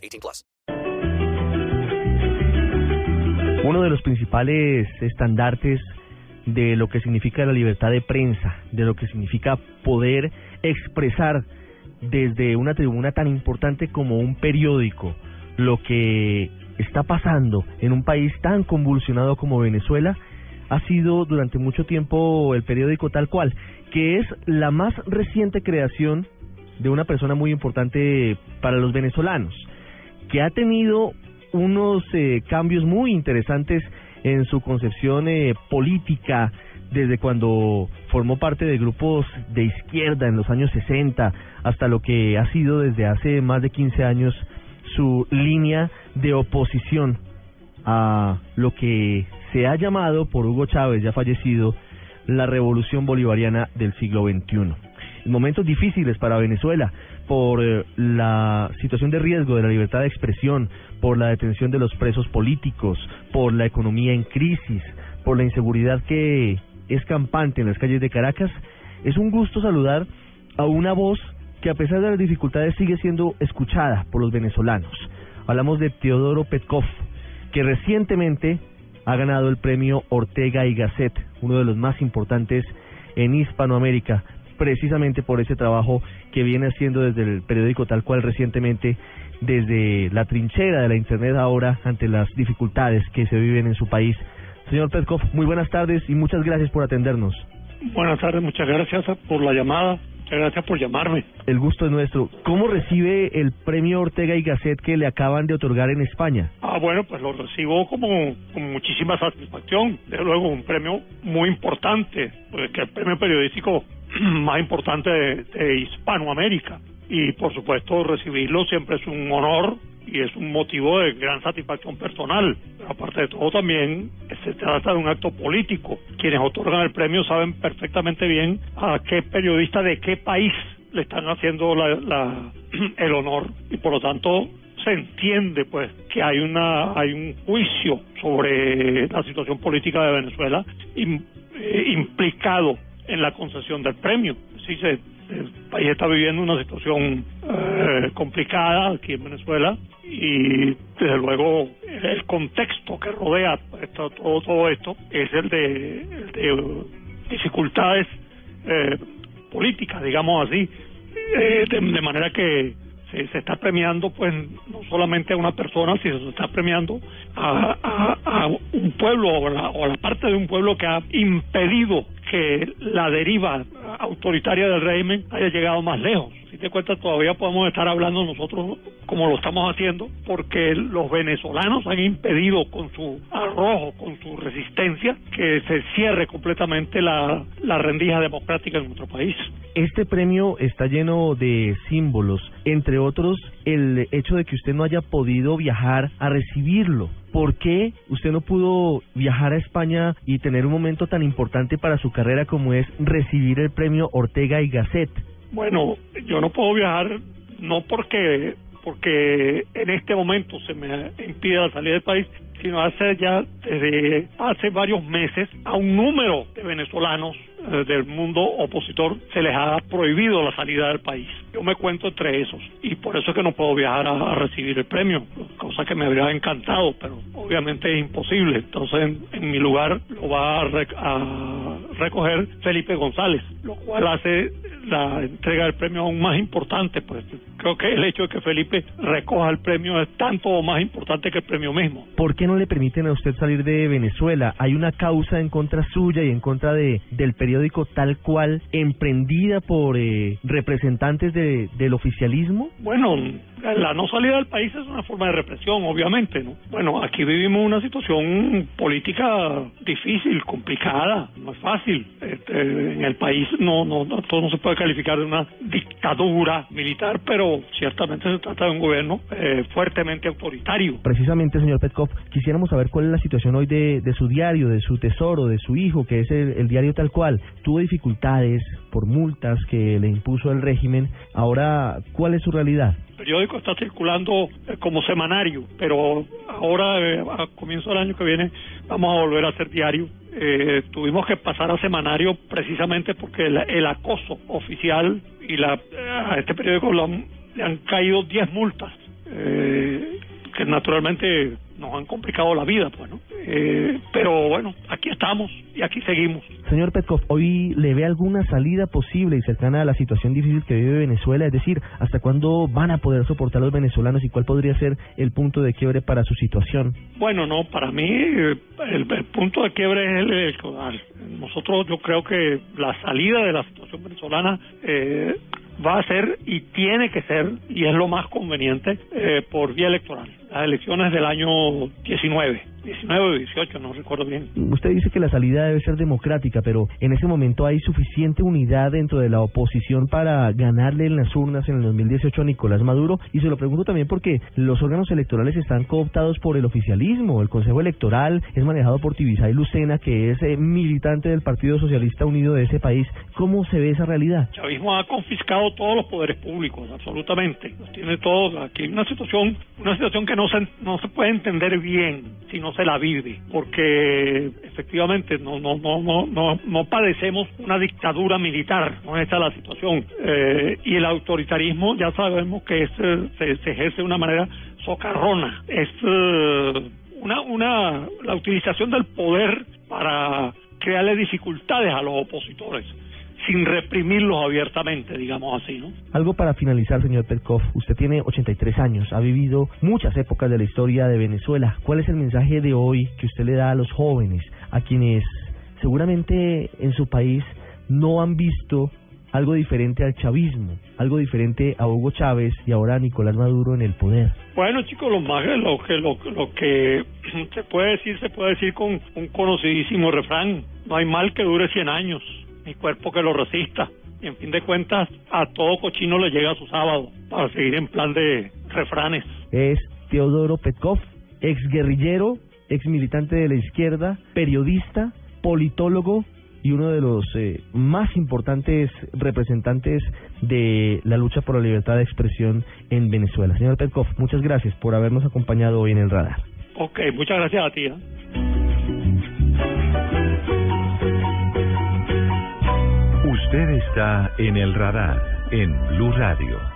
18 plus. Uno de los principales estandartes de lo que significa la libertad de prensa, de lo que significa poder expresar desde una tribuna tan importante como un periódico lo que está pasando en un país tan convulsionado como Venezuela ha sido durante mucho tiempo el periódico tal cual, que es la más reciente creación de una persona muy importante para los venezolanos, que ha tenido unos eh, cambios muy interesantes en su concepción eh, política desde cuando formó parte de grupos de izquierda en los años 60 hasta lo que ha sido desde hace más de 15 años su línea de oposición a lo que se ha llamado por Hugo Chávez, ya fallecido, la revolución bolivariana del siglo XXI. momentos difíciles para Venezuela por eh, la situación de riesgo de la libertad de expresión, por la detención de los presos políticos, por la economía en crisis, por la inseguridad que es campante en las calles de Caracas, es un gusto saludar a una voz que a pesar de las dificultades sigue siendo escuchada por los venezolanos. Hablamos de Teodoro Petkov, que recientemente ha ganado el premio Ortega y Gasset, uno de los más importantes en Hispanoamérica, precisamente por ese trabajo que viene haciendo desde el periódico tal cual recientemente, desde la trinchera de la Internet ahora ante las dificultades que se viven en su país. Señor Petkov, muy buenas tardes y muchas gracias por atendernos. Buenas tardes, muchas gracias por la llamada gracias por llamarme. El gusto es nuestro. ¿Cómo recibe el premio Ortega y Gasset que le acaban de otorgar en España? Ah, bueno, pues lo recibo como con muchísima satisfacción. Desde luego, un premio muy importante, pues, que el premio periodístico más importante de Hispanoamérica. Y por supuesto, recibirlo siempre es un honor y es un motivo de gran satisfacción personal. Pero aparte de todo también se trata de un acto político. Quienes otorgan el premio saben perfectamente bien a qué periodista de qué país le están haciendo la, el honor y por lo tanto se entiende pues que hay una hay un juicio sobre la situación política de Venezuela eh, implicado en la concesión del premio. Sí, se, el país está viviendo una situación eh, complicada aquí en Venezuela y desde luego el contexto que rodea todo, esto es el de, de dificultades eh, políticas, digamos así, eh, de, manera que se, se, está premiando pues no solamente a una persona, sino se está premiando a, a, un pueblo o o a la parte de un pueblo que ha impedido que la deriva autoritaria del régimen haya llegado más lejos. Si te cuentas, todavía podemos estar hablando nosotros como lo estamos haciendo, porque los venezolanos han impedido con su arrojo, con su resistencia, que se cierre completamente la, la rendija democrática en nuestro país. Este premio está lleno de símbolos, entre otros el hecho de que usted no haya podido viajar a recibirlo. ¿Por qué usted no pudo viajar a España y tener un momento tan importante para su carrera como es recibir el premio Ortega y Gasset? Bueno, yo no puedo viajar no porque porque en este momento se me impide la salida del país, sino hace ya desde hace varios meses a un número de venezolanos eh, del mundo opositor se les ha prohibido la salida del país. Yo me cuento entre esos y por eso es que no puedo viajar a, recibir el premio, cosa que me habría encantado, pero obviamente es imposible. Entonces en, mi lugar lo va a, a recoger Felipe González, lo cual hace la entrega del premio aún más importante, pues creo que el hecho de que Felipe recoja el premio es tanto o más importante que el premio mismo. ¿Por qué no le permiten a usted salir de Venezuela? ¿Hay una causa en contra suya y en contra de del periódico tal cual emprendida por eh, representantes de, del oficialismo? Bueno, La no salida del país es una forma de represión, obviamente, ¿no? Bueno, aquí vivimos una situación política difícil, complicada, no es fácil. Este, en el país no, no, no, todo no se puede calificar de una dictadura militar, pero ciertamente se trata de un gobierno eh, fuertemente autoritario. Precisamente, señor Petkov, quisiéramos saber cuál es la situación hoy de, su diario, de su tesoro, de su hijo, que es el diario tal cual. Tuvo dificultades por multas que le impuso el régimen. Ahora, ¿cuál es su realidad? El periódico está circulando eh, como semanario, pero ahora, eh, a comienzo del año que viene, vamos a volver a hacer diario. Eh, tuvimos que pasar a semanario precisamente porque el, el acoso oficial y la, a este periódico lo han- le han caído 10 multas, eh, que naturalmente nos han complicado la vida, pues, ¿no? Eh, pero bueno, aquí estamos y aquí seguimos. Señor Petkov, ¿hoy le ve alguna salida posible y cercana a la situación difícil que vive Venezuela? Es decir, ¿hasta cuándo van a poder soportar los venezolanos y cuál podría ser el punto de quiebre para su situación? Bueno, no, para mí eh, el, el punto de quiebre es el electoral. Nosotros, yo creo que la salida de la situación venezolana eh, va a ser y tiene que ser, y es lo más conveniente, eh, por vía electoral. Las elecciones del año 19, 19 o 18, no recuerdo bien. Usted dice que la salida debe ser democrática, pero en ese momento hay suficiente unidad dentro de la oposición para ganarle en las urnas en el 2018 a Nicolás Maduro. Y se lo pregunto también porque los órganos electorales están cooptados por el oficialismo. El Consejo Electoral es manejado por Tibisay Lucena, que es eh, militante del Partido Socialista Unido de ese país. ¿Cómo se ve esa realidad? El chavismo ha confiscado todos los poderes públicos, absolutamente. Los tiene todos. Aquí hay una situación, una situación que no se, no se puede entender bien si no se la vive, porque efectivamente no, no, no, no, no, no padecemos una dictadura militar, no es esa la situación. Eh, y el autoritarismo ya sabemos que es, se, se ejerce de una manera socarrona. Es eh, una, una, la utilización del poder para crearle dificultades a los opositores sin reprimirlos abiertamente, digamos así, ¿no? Algo para finalizar, señor Petkov. Usted tiene 83 años, ha vivido muchas épocas de la historia de Venezuela. ¿Cuál es el mensaje de hoy que usted le da a los jóvenes, a quienes seguramente en su país no han visto algo diferente al chavismo, algo diferente a Hugo Chávez y ahora a Nicolás Maduro en el poder? Bueno, chicos, lo más lo que lo, lo que se puede decir se puede decir con un conocidísimo refrán: no hay mal que dure 100 años, ni cuerpo que lo resista. Y en fin de cuentas, a todo cochino le llega su sábado para seguir en plan de refranes. Es Teodoro Petkov, exguerrillero, ex militante de la izquierda, periodista, politólogo y uno de los eh, más importantes representantes de la lucha por la libertad de expresión en Venezuela. Señor Petkov, muchas gracias por habernos acompañado hoy en el radar. Ok, muchas gracias a ti. ¿eh? Usted está en el radar en Blue Radio.